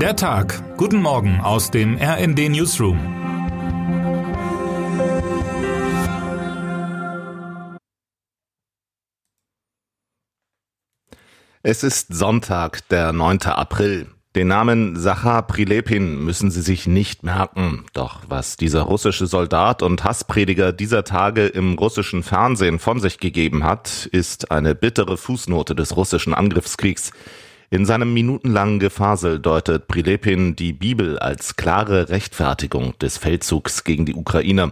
Der Tag. Guten Morgen aus dem RND Newsroom. Es ist Sonntag, der 9. April. Den Namen Sachar Prilepin müssen Sie sich nicht merken. Doch was dieser russische Soldat und Hassprediger dieser Tage im russischen Fernsehen von sich gegeben hat, ist eine bittere Fußnote des russischen Angriffskriegs. In seinem minutenlangen Gefasel deutet Prilepin die Bibel als klare Rechtfertigung des Feldzugs gegen die Ukraine.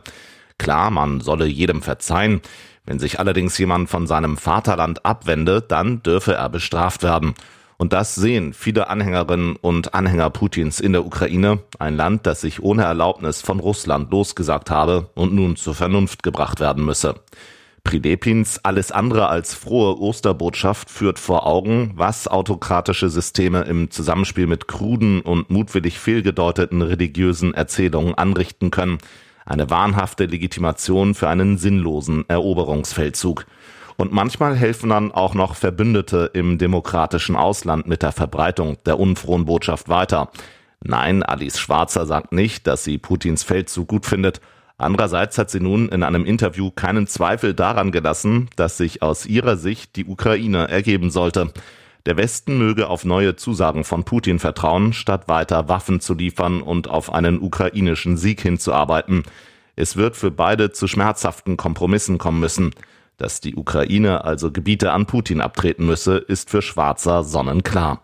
Klar, man solle jedem verzeihen. Wenn sich allerdings jemand von seinem Vaterland abwende, dann dürfe er bestraft werden. Und das sehen viele Anhängerinnen und Anhänger Putins in der Ukraine, ein Land, das sich ohne Erlaubnis von Russland losgesagt habe und nun zur Vernunft gebracht werden müsse. Prilepins alles andere als frohe Osterbotschaft führt vor Augen, was autokratische Systeme im Zusammenspiel mit kruden und mutwillig fehlgedeuteten religiösen Erzählungen anrichten können. Eine wahnhafte Legitimation für einen sinnlosen Eroberungsfeldzug. Und manchmal helfen dann auch noch Verbündete im demokratischen Ausland mit der Verbreitung der unfrohen Botschaft weiter. Nein, Alice Schwarzer sagt nicht, dass sie Putins Feldzug gut findet Andererseits hat sie nun in einem Interview keinen Zweifel daran gelassen, dass sich aus ihrer Sicht die Ukraine ergeben sollte. Der Westen möge auf neue Zusagen von Putin vertrauen, statt weiter Waffen zu liefern und auf einen ukrainischen Sieg hinzuarbeiten. Es wird für beide zu schmerzhaften Kompromissen kommen müssen. Dass die Ukraine also Gebiete an Putin abtreten müsse, ist für Schwarzer sonnenklar.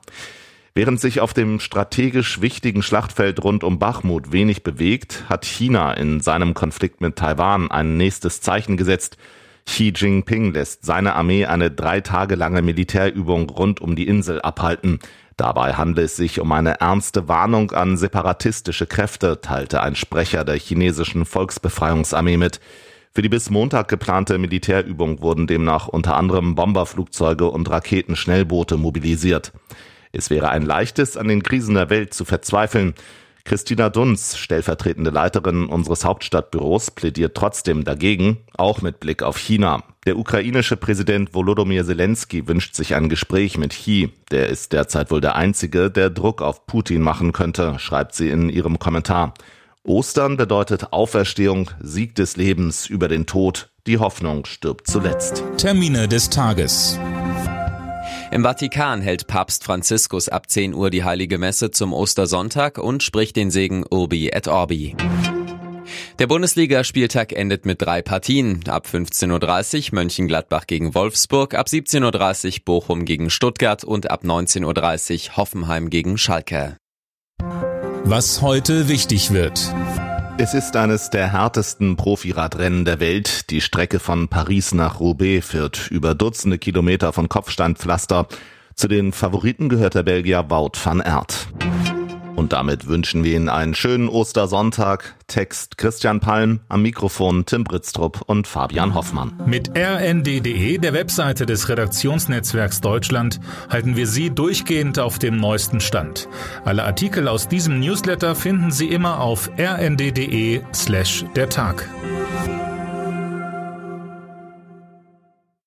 Während sich auf dem strategisch wichtigen Schlachtfeld rund um Bachmut wenig bewegt, hat China in seinem Konflikt mit Taiwan ein nächstes Zeichen gesetzt. Xi Jinping lässt seine Armee eine drei Tage lange Militärübung rund um die Insel abhalten. Dabei handelt es sich um eine ernste Warnung an separatistische Kräfte, teilte ein Sprecher der chinesischen Volksbefreiungsarmee mit. Für die bis Montag geplante Militärübung wurden demnach unter anderem Bomberflugzeuge und Raketenschnellboote mobilisiert. Es wäre ein leichtes, an den Krisen der Welt zu verzweifeln. Christina Dunz, stellvertretende Leiterin unseres Hauptstadtbüros, plädiert trotzdem dagegen, auch mit Blick auf China. Der ukrainische Präsident Volodymyr Zelensky wünscht sich ein Gespräch mit Xi. Der ist derzeit wohl der Einzige, der Druck auf Putin machen könnte, schreibt sie in ihrem Kommentar. Ostern bedeutet Auferstehung, Sieg des Lebens über den Tod. Die Hoffnung stirbt zuletzt. Termine des Tages. Im Vatikan hält Papst Franziskus ab 10 Uhr die heilige Messe zum Ostersonntag und spricht den Segen Urbi et Orbi. Der Bundesligaspieltag endet mit drei Partien. Ab 15.30 Uhr Mönchengladbach gegen Wolfsburg, ab 17.30 Uhr Bochum gegen Stuttgart und ab 19.30 Uhr Hoffenheim gegen Schalke. Was heute wichtig wird. Es ist eines der härtesten Profiradrennen der Welt. Die Strecke von Paris nach Roubaix führt über Dutzende Kilometer von Kopfsteinpflaster. Zu den Favoriten gehört der Belgier Wout van Aert. Und damit wünschen wir Ihnen einen schönen Ostersonntag. Text Christian Palm, am Mikrofon Tim Britztrup und Fabian Hoffmann. Mit rnd.de, der Webseite des Redaktionsnetzwerks Deutschland, halten wir Sie durchgehend auf dem neuesten Stand. Alle Artikel aus diesem Newsletter finden Sie immer auf rnd.de slash der Tag.